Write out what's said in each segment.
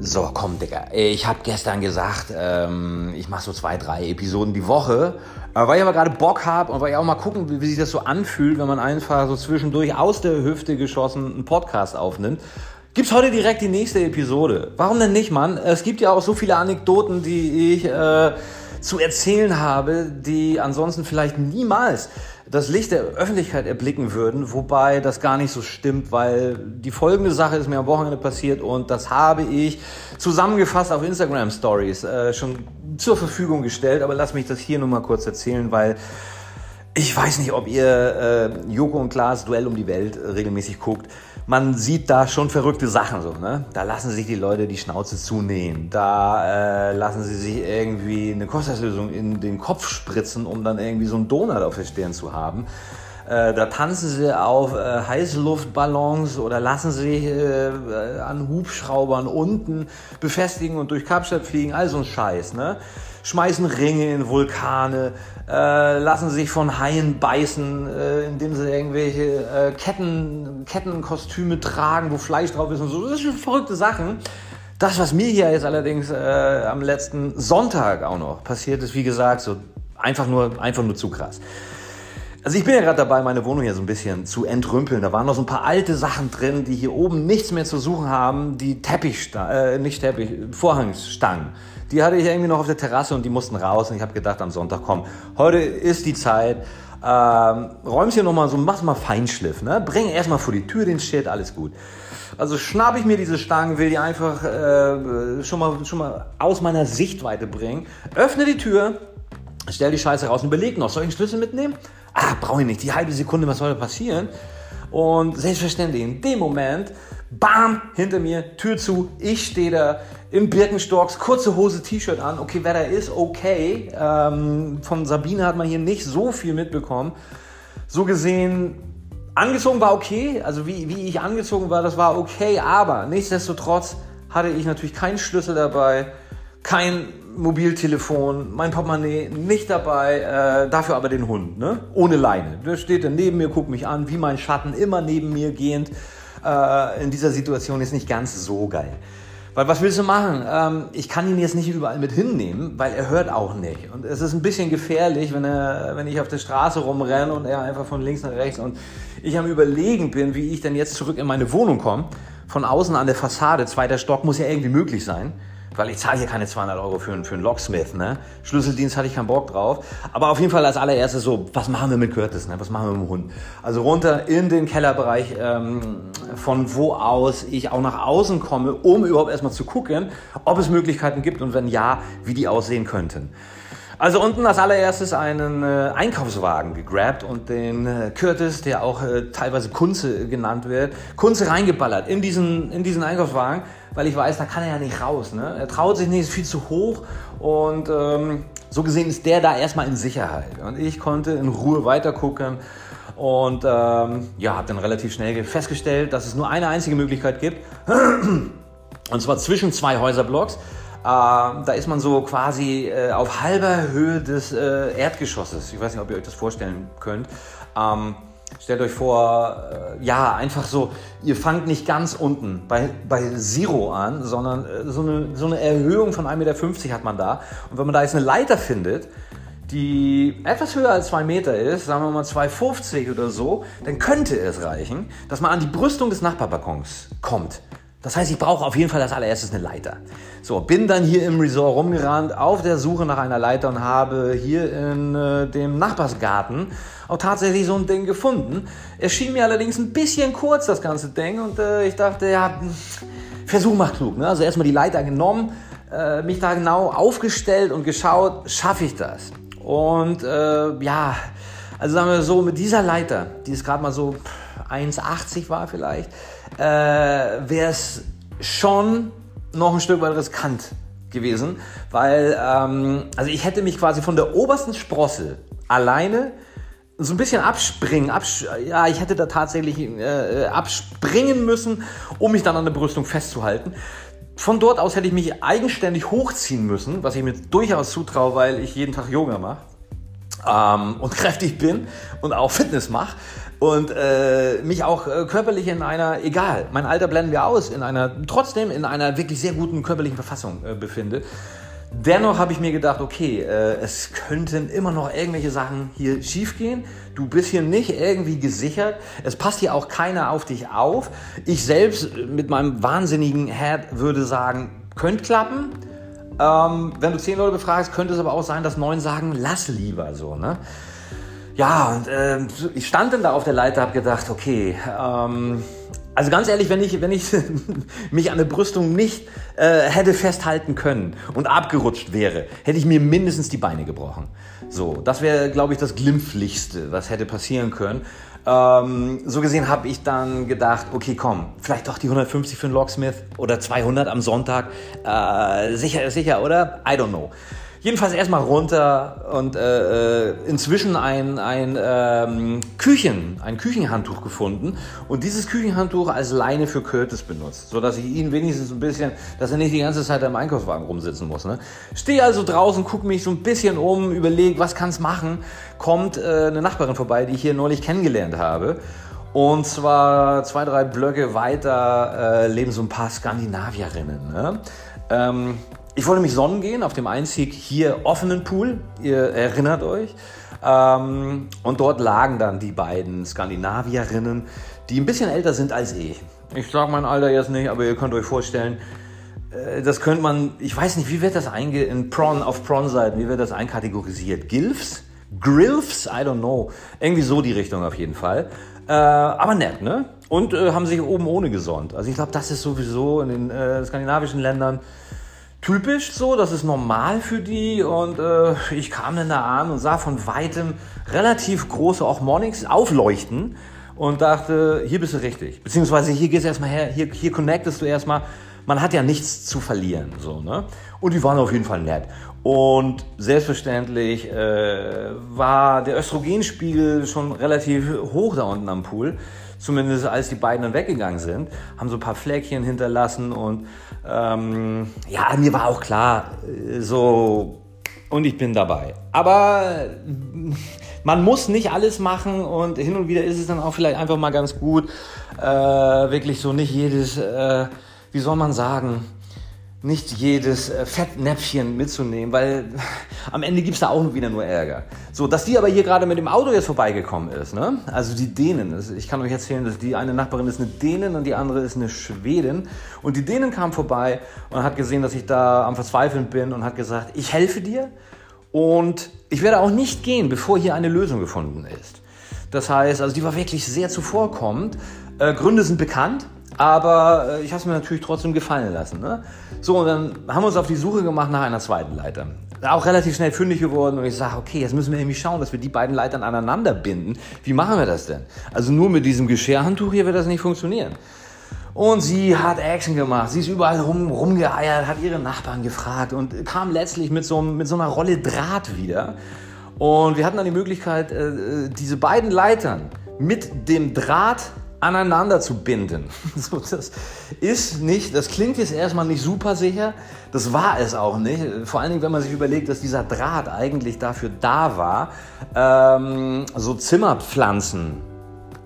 So, komm, Digga. Ich habe gestern gesagt, ähm, ich mache so zwei, drei Episoden die Woche. Weil ich aber gerade Bock habe und weil ich auch mal gucken will, wie sich das so anfühlt, wenn man einfach so zwischendurch aus der Hüfte geschossen einen Podcast aufnimmt, gibt's heute direkt die nächste Episode. Warum denn nicht, Mann? Es gibt ja auch so viele Anekdoten, die ich äh, zu erzählen habe, die ansonsten vielleicht niemals das Licht der Öffentlichkeit erblicken würden, wobei das gar nicht so stimmt, weil die folgende Sache ist mir am Wochenende passiert und das habe ich zusammengefasst auf Instagram Stories äh, schon zur Verfügung gestellt, aber lass mich das hier nur mal kurz erzählen, weil ich weiß nicht, ob ihr äh, Joko und Klaas Duell um die Welt regelmäßig guckt man sieht da schon verrückte Sachen so. Ne? Da lassen sich die Leute die Schnauze zunähen. Da äh, lassen sie sich irgendwie eine Kochsalzlösung in den Kopf spritzen, um dann irgendwie so einen Donut auf der Stirn zu haben. Äh, da tanzen sie auf äh, Heißluftballons oder lassen sich äh, an Hubschraubern unten befestigen und durch Kapstadt fliegen. All so ein Scheiß. Ne? schmeißen Ringe in Vulkane, äh, lassen sich von Haien beißen, äh, indem sie irgendwelche Ketten, Kettenkostüme tragen, wo Fleisch drauf ist und so. Das sind verrückte Sachen. Das, was mir hier jetzt allerdings am letzten Sonntag auch noch passiert ist, wie gesagt, so einfach nur, einfach nur zu krass. Also ich bin ja gerade dabei, meine Wohnung hier so ein bisschen zu entrümpeln. Da waren noch so ein paar alte Sachen drin, die hier oben nichts mehr zu suchen haben. Die Teppich, äh, nicht Teppich, Vorhangsstangen die hatte ich irgendwie noch auf der Terrasse und die mussten raus. Und ich habe gedacht am Sonntag, komm, heute ist die Zeit. Ähm, räumst hier nochmal so, mach's mal Feinschliff, ne? Bring erstmal vor die Tür den Shit, alles gut. Also schnapp ich mir diese Stangen, will die einfach äh, schon, mal, schon mal aus meiner Sichtweite bringen. Öffne die Tür, stell die Scheiße raus und überleg noch, soll ich einen Schlüssel mitnehmen? Ah, brauche ich nicht. Die halbe Sekunde, was soll da passieren? Und selbstverständlich, in dem Moment, bam, hinter mir, Tür zu, ich stehe da in Birkenstocks, kurze Hose, T-Shirt an. Okay, wer da ist, okay. Ähm, von Sabine hat man hier nicht so viel mitbekommen. So gesehen, angezogen war okay. Also wie, wie ich angezogen war, das war okay. Aber nichtsdestotrotz hatte ich natürlich keinen Schlüssel dabei, kein Mobiltelefon, mein Portemonnaie nicht dabei, äh, dafür aber den Hund, ne? ohne Leine. Der steht dann neben mir, guckt mich an, wie mein Schatten immer neben mir gehend. Äh, in dieser Situation ist nicht ganz so geil. Weil was willst du machen? Ähm, ich kann ihn jetzt nicht überall mit hinnehmen, weil er hört auch nicht. Und es ist ein bisschen gefährlich, wenn, er, wenn ich auf der Straße rumrenne und er einfach von links nach rechts und ich am Überlegen bin, wie ich denn jetzt zurück in meine Wohnung komme. Von außen an der Fassade, zweiter Stock, muss ja irgendwie möglich sein weil ich zahle hier keine 200 Euro für, für einen Locksmith. Ne? Schlüsseldienst hatte ich keinen Bock drauf. Aber auf jeden Fall als allererstes so, was machen wir mit Curtis? Ne? Was machen wir mit dem Hund? Also runter in den Kellerbereich, ähm, von wo aus ich auch nach außen komme, um überhaupt erstmal zu gucken, ob es Möglichkeiten gibt und wenn ja, wie die aussehen könnten. Also unten als allererstes einen äh, Einkaufswagen gegrabt und den äh, Curtis, der auch äh, teilweise Kunze genannt wird, Kunze reingeballert in diesen, in diesen Einkaufswagen, weil ich weiß, da kann er ja nicht raus. Ne? Er traut sich nicht, ist viel zu hoch und ähm, so gesehen ist der da erstmal in Sicherheit. Und ich konnte in Ruhe weitergucken und ähm, ja, habe dann relativ schnell festgestellt, dass es nur eine einzige Möglichkeit gibt. Und zwar zwischen zwei Häuserblocks. Äh, da ist man so quasi äh, auf halber Höhe des äh, Erdgeschosses. Ich weiß nicht, ob ihr euch das vorstellen könnt. Ähm, stellt euch vor, äh, ja, einfach so, ihr fangt nicht ganz unten bei, bei Zero an, sondern so eine, so eine Erhöhung von 1,50 Meter hat man da. Und wenn man da jetzt eine Leiter findet, die etwas höher als 2 Meter ist, sagen wir mal 2,50 oder so, dann könnte es reichen, dass man an die Brüstung des Nachbarbalkons kommt. Das heißt, ich brauche auf jeden Fall als allererstes eine Leiter. So, bin dann hier im Resort rumgerannt auf der Suche nach einer Leiter und habe hier in äh, dem Nachbarsgarten auch tatsächlich so ein Ding gefunden. Es schien mir allerdings ein bisschen kurz, das ganze Ding, und äh, ich dachte, ja, Versuch macht klug. Ne? Also erstmal die Leiter genommen, äh, mich da genau aufgestellt und geschaut, schaffe ich das? Und äh, ja, also sagen wir so, mit dieser Leiter, die ist gerade mal so 1,80 war vielleicht, äh, wäre es schon noch ein Stück weit riskant gewesen, weil ähm, also ich hätte mich quasi von der obersten Sprosse alleine so ein bisschen abspringen, abs ja, ich hätte da tatsächlich äh, abspringen müssen, um mich dann an der Brüstung festzuhalten. Von dort aus hätte ich mich eigenständig hochziehen müssen, was ich mir durchaus zutraue, weil ich jeden Tag Yoga mache ähm, und kräftig bin und auch Fitness mache. Und äh, mich auch äh, körperlich in einer, egal, mein Alter blenden wir aus, in einer, trotzdem in einer wirklich sehr guten körperlichen Verfassung äh, befinde. Dennoch habe ich mir gedacht, okay, äh, es könnten immer noch irgendwelche Sachen hier schiefgehen. Du bist hier nicht irgendwie gesichert. Es passt hier auch keiner auf dich auf. Ich selbst mit meinem wahnsinnigen Head würde sagen, könnte klappen. Ähm, wenn du zehn Leute befragst, könnte es aber auch sein, dass neun sagen, lass lieber so. Ne? Ja, und äh, ich stand dann da auf der Leiter, habe gedacht, okay, ähm, also ganz ehrlich, wenn ich, wenn ich mich an der Brüstung nicht äh, hätte festhalten können und abgerutscht wäre, hätte ich mir mindestens die Beine gebrochen. So, das wäre, glaube ich, das Glimpflichste, was hätte passieren können. Ähm, so gesehen habe ich dann gedacht, okay, komm, vielleicht doch die 150 für einen Locksmith oder 200 am Sonntag. Äh, sicher sicher, oder? I don't know. Jedenfalls erstmal runter und äh, äh, inzwischen ein, ein ähm, Küchen, ein Küchenhandtuch gefunden und dieses Küchenhandtuch als Leine für Curtis benutzt, sodass ich ihn wenigstens ein bisschen, dass er nicht die ganze Zeit im Einkaufswagen rumsitzen muss. Ne? Stehe also draußen, gucke mich so ein bisschen um, überlege, was kann's machen. Kommt äh, eine Nachbarin vorbei, die ich hier neulich kennengelernt habe. Und zwar zwei, drei Blöcke weiter äh, leben so ein paar Skandinavierinnen. Ne? Ähm, ich wollte mich sonnen gehen auf dem Einzig hier offenen Pool, ihr erinnert euch. Ähm, und dort lagen dann die beiden Skandinavierinnen, die ein bisschen älter sind als ich. Ich sage mein Alter jetzt nicht, aber ihr könnt euch vorstellen, äh, das könnte man, ich weiß nicht, wie wird das einge in Prawn, auf Prawn-Seiten, wie wird das einkategorisiert? Gilfs? Grilfs? I don't know. Irgendwie so die Richtung auf jeden Fall. Äh, aber nett, ne? Und äh, haben sich oben ohne gesonnt. Also ich glaube, das ist sowieso in den äh, skandinavischen Ländern typisch so, das ist normal für die und äh, ich kam dann da an und sah von weitem relativ große auch Mornings aufleuchten und dachte, hier bist du richtig. Beziehungsweise hier gehst du erstmal her, hier, hier connectest du erstmal. Man hat ja nichts zu verlieren. So, ne? Und die waren auf jeden Fall nett. Und selbstverständlich äh, war der Östrogenspiegel schon relativ hoch da unten am Pool. Zumindest als die beiden dann weggegangen sind, haben so ein paar Fleckchen hinterlassen und ähm, ja, mir war auch klar, äh, so und ich bin dabei. Aber man muss nicht alles machen und hin und wieder ist es dann auch vielleicht einfach mal ganz gut, äh, wirklich so nicht jedes, äh, wie soll man sagen, nicht jedes äh, Fettnäpfchen mitzunehmen, weil am Ende gibt es da auch wieder nur Ärger. So, dass die aber hier gerade mit dem Auto jetzt vorbeigekommen ist, ne? also die Dänen, ich kann euch erzählen, dass die eine Nachbarin ist eine Dänin und die andere ist eine Schwedin und die Dänen kam vorbei und hat gesehen, dass ich da am Verzweifeln bin und hat gesagt, ich helfe dir und ich werde auch nicht gehen, bevor hier eine Lösung gefunden ist. Das heißt, also die war wirklich sehr zuvorkommend. Äh, Gründe sind bekannt, aber äh, ich habe es mir natürlich trotzdem gefallen lassen. Ne? So, und dann haben wir uns auf die Suche gemacht nach einer zweiten Leiter. Auch relativ schnell fündig geworden und ich sage, okay, jetzt müssen wir irgendwie schauen, dass wir die beiden Leitern aneinander binden. Wie machen wir das denn? Also nur mit diesem Geschirrhandtuch hier wird das nicht funktionieren. Und sie hat Action gemacht. Sie ist überall rum, rumgeeiert, hat ihre Nachbarn gefragt und kam letztlich mit so, mit so einer Rolle Draht wieder. Und wir hatten dann die Möglichkeit, äh, äh, diese beiden Leitern mit dem Draht aneinander zu binden. So, das ist nicht, das klingt jetzt erstmal nicht super sicher, das war es auch nicht. Vor allen Dingen, wenn man sich überlegt, dass dieser Draht eigentlich dafür da war, ähm, so Zimmerpflanzen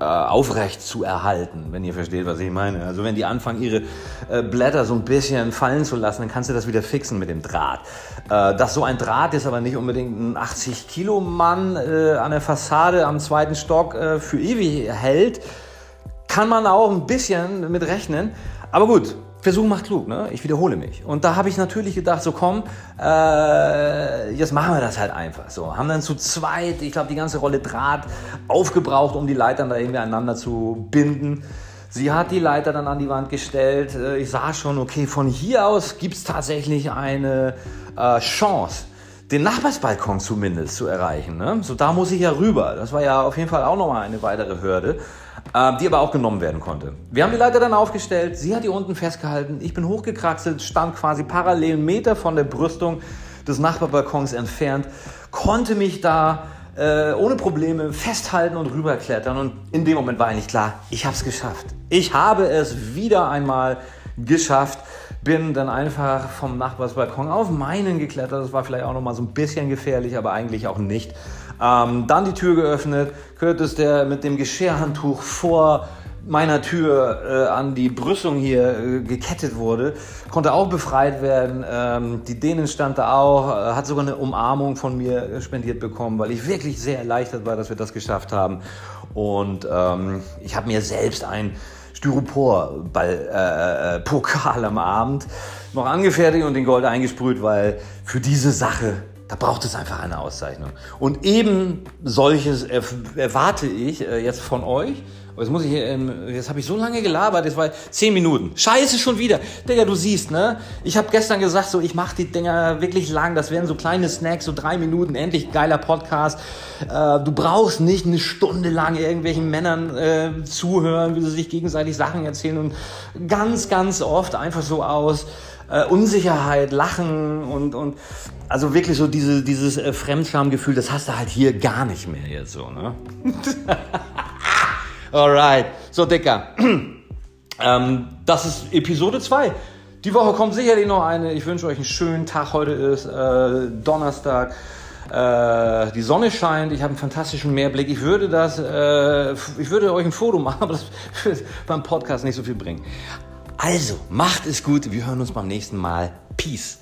äh, aufrecht zu erhalten, wenn ihr versteht, was ich meine. Also wenn die anfangen, ihre äh, Blätter so ein bisschen fallen zu lassen, dann kannst du das wieder fixen mit dem Draht. Äh, dass so ein Draht ist aber nicht unbedingt ein 80 Kilo Mann an der Fassade am zweiten Stock für ewig hält, kann man auch ein bisschen mit rechnen. Aber gut, Versuch macht klug, ne? Ich wiederhole mich. Und da habe ich natürlich gedacht, so komm, äh, jetzt machen wir das halt einfach. So, haben dann zu zweit, ich glaube, die ganze Rolle Draht aufgebraucht, um die Leitern da irgendwie aneinander zu binden. Sie hat die Leiter dann an die Wand gestellt. Äh, ich sah schon, okay, von hier aus gibt es tatsächlich eine äh, Chance, den Nachbarsbalkon zumindest zu erreichen. Ne? So, da muss ich ja rüber. Das war ja auf jeden Fall auch nochmal eine weitere Hürde die aber auch genommen werden konnte. Wir haben die Leiter dann aufgestellt, sie hat die unten festgehalten, ich bin hochgekraxelt, stand quasi parallel Meter von der Brüstung des Nachbarbalkons entfernt, konnte mich da äh, ohne Probleme festhalten und rüberklettern und in dem Moment war eigentlich klar, ich habe es geschafft. Ich habe es wieder einmal geschafft bin dann einfach vom Nachbarsbalkon auf meinen geklettert. Das war vielleicht auch noch mal so ein bisschen gefährlich, aber eigentlich auch nicht. Ähm, dann die Tür geöffnet, Curtis, der mit dem Geschirrhandtuch vor meiner Tür äh, an die Brüstung hier äh, gekettet wurde, konnte auch befreit werden. Ähm, die Dänen stand da auch, äh, hat sogar eine Umarmung von mir spendiert bekommen, weil ich wirklich sehr erleichtert war, dass wir das geschafft haben. Und ähm, ich habe mir selbst ein Styropor-Pokal äh, äh, am Abend noch angefertigt und den Gold eingesprüht, weil für diese Sache da braucht es einfach eine Auszeichnung. Und eben solches erwarte ich äh, jetzt von euch. Jetzt muss ich ähm, jetzt habe ich so lange gelabert, das war zehn Minuten. Scheiße schon wieder. Digga, du siehst, ne? Ich habe gestern gesagt, so ich mache die Dinger wirklich lang. Das wären so kleine Snacks, so drei Minuten. Endlich geiler Podcast. Äh, du brauchst nicht eine Stunde lang irgendwelchen Männern äh, zuhören, wie sie sich gegenseitig Sachen erzählen und ganz, ganz oft einfach so aus äh, Unsicherheit, Lachen und, und also wirklich so diese, dieses äh, Fremdschamgefühl, das hast du halt hier gar nicht mehr jetzt so, ne? Alright, so Dicker. ähm, das ist Episode 2. Die Woche kommt sicherlich noch eine. Ich wünsche euch einen schönen Tag. Heute ist äh, Donnerstag. Äh, die Sonne scheint, ich habe einen fantastischen Meerblick. Ich würde das, äh, ich würde euch ein Foto machen, aber das wird beim Podcast nicht so viel bringen. Also, macht es gut. Wir hören uns beim nächsten Mal. Peace.